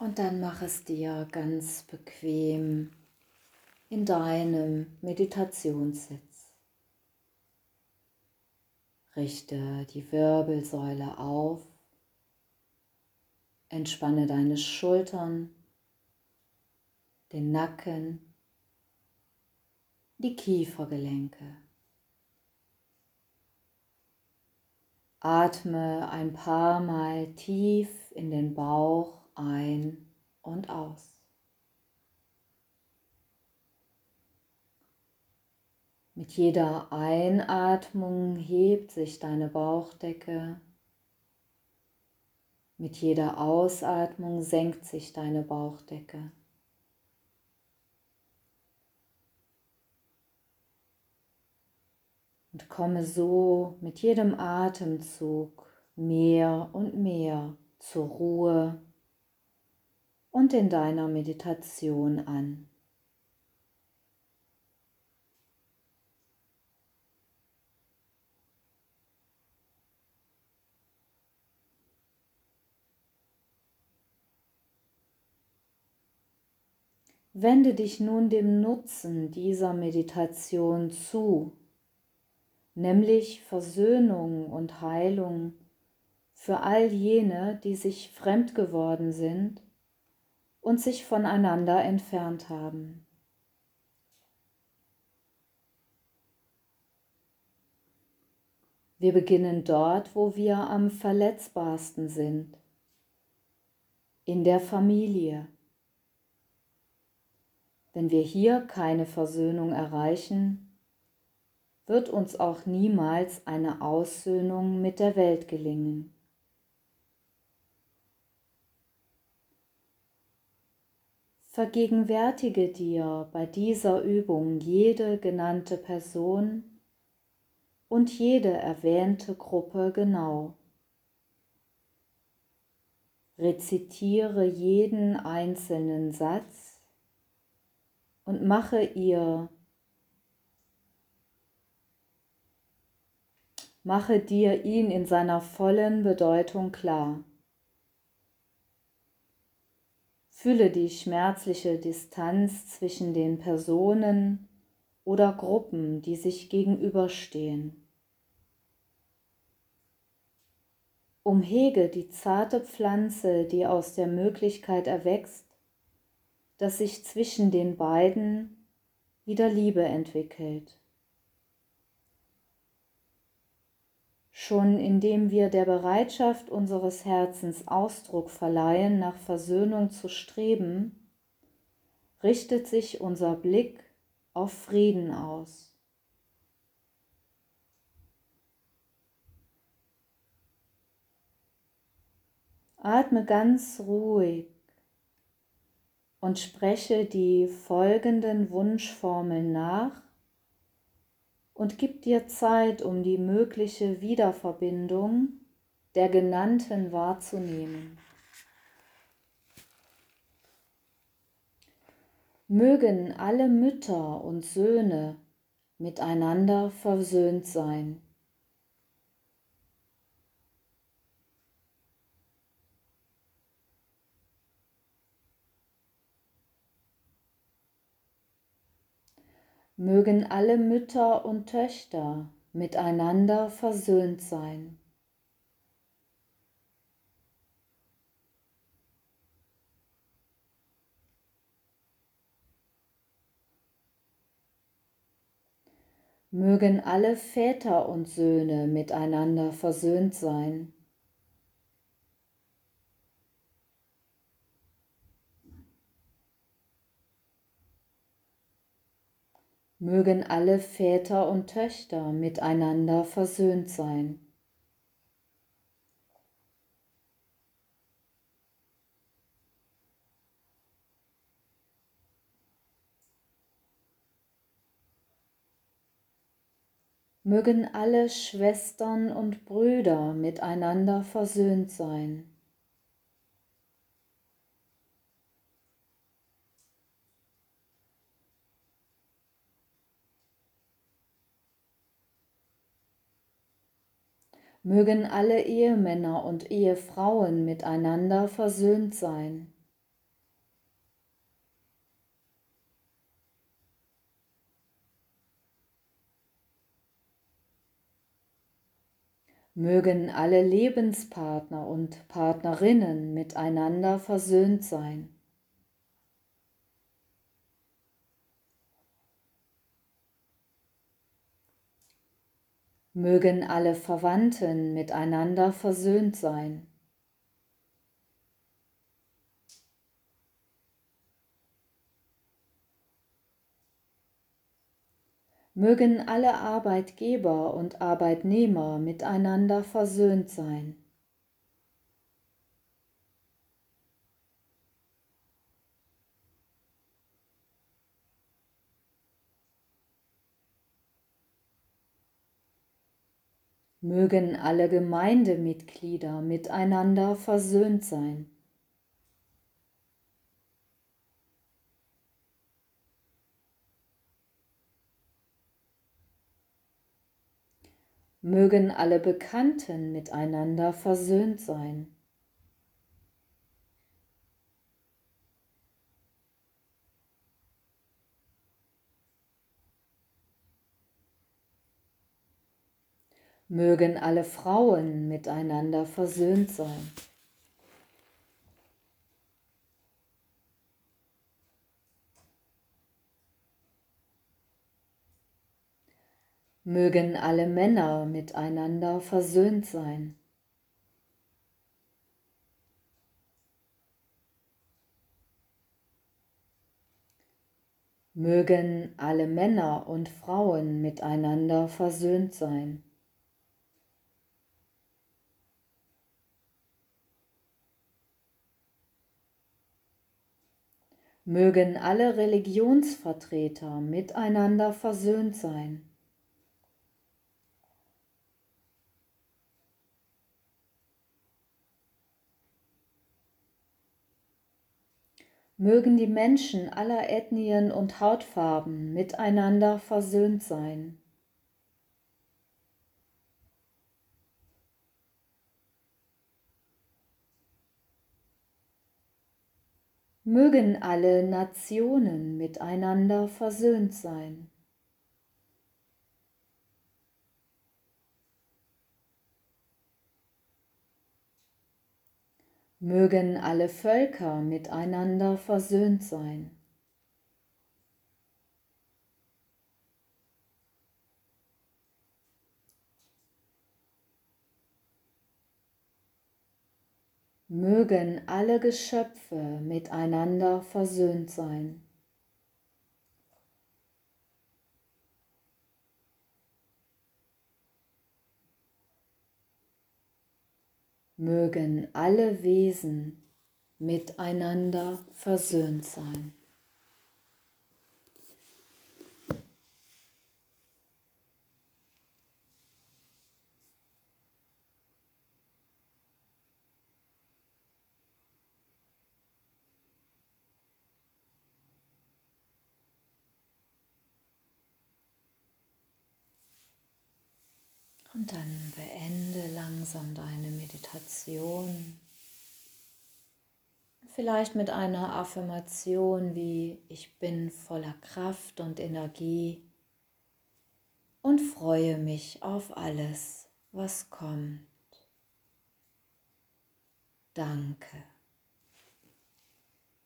Und dann mach es dir ganz bequem in deinem Meditationssitz. Richte die Wirbelsäule auf, entspanne deine Schultern, den Nacken, die Kiefergelenke. Atme ein paar Mal tief in den Bauch ein und aus. Mit jeder Einatmung hebt sich deine Bauchdecke. Mit jeder Ausatmung senkt sich deine Bauchdecke. Und komme so mit jedem Atemzug mehr und mehr zur Ruhe und in deiner Meditation an. Wende dich nun dem Nutzen dieser Meditation zu, nämlich Versöhnung und Heilung für all jene, die sich fremd geworden sind und sich voneinander entfernt haben. Wir beginnen dort, wo wir am verletzbarsten sind, in der Familie. Wenn wir hier keine Versöhnung erreichen, wird uns auch niemals eine Aussöhnung mit der Welt gelingen. Vergegenwärtige dir bei dieser Übung jede genannte Person und jede erwähnte Gruppe genau. Rezitiere jeden einzelnen Satz und mache ihr mache dir ihn in seiner vollen Bedeutung klar. Fühle die schmerzliche Distanz zwischen den Personen oder Gruppen, die sich gegenüberstehen. Umhege die zarte Pflanze, die aus der Möglichkeit erwächst, dass sich zwischen den beiden wieder Liebe entwickelt. Schon indem wir der Bereitschaft unseres Herzens Ausdruck verleihen, nach Versöhnung zu streben, richtet sich unser Blick auf Frieden aus. Atme ganz ruhig und spreche die folgenden Wunschformeln nach und gib dir Zeit, um die mögliche Wiederverbindung der genannten wahrzunehmen. Mögen alle Mütter und Söhne miteinander versöhnt sein. Mögen alle Mütter und Töchter miteinander versöhnt sein. Mögen alle Väter und Söhne miteinander versöhnt sein. Mögen alle Väter und Töchter miteinander versöhnt sein. Mögen alle Schwestern und Brüder miteinander versöhnt sein. mögen alle Ehemänner und Ehefrauen miteinander versöhnt sein. Mögen alle Lebenspartner und Partnerinnen miteinander versöhnt sein. Mögen alle Verwandten miteinander versöhnt sein. mögen alle Arbeitgeber und Arbeitnehmer miteinander versöhnt sein. Mögen alle Gemeindemitglieder miteinander versöhnt sein. mögen alle Bekannten miteinander versöhnt sein. Mögen alle Frauen miteinander versöhnt sein. mögen alle Männer miteinander versöhnt sein. Mögen alle Männer und Frauen miteinander versöhnt sein. Mögen alle Religionsvertreter miteinander versöhnt sein. mögen die Menschen aller Ethnien und Hautfarben miteinander versöhnt sein. Mögen alle Nationen miteinander versöhnt sein. mögen alle Völker miteinander versöhnt sein. Mögen alle Geschöpfe miteinander versöhnt sein. mögen alle Wesen miteinander versöhnt sein. Und dann beende langsam deine Meditation. Vielleicht mit einer Affirmation wie ich bin voller Kraft und Energie und freue mich auf alles, was kommt. Danke.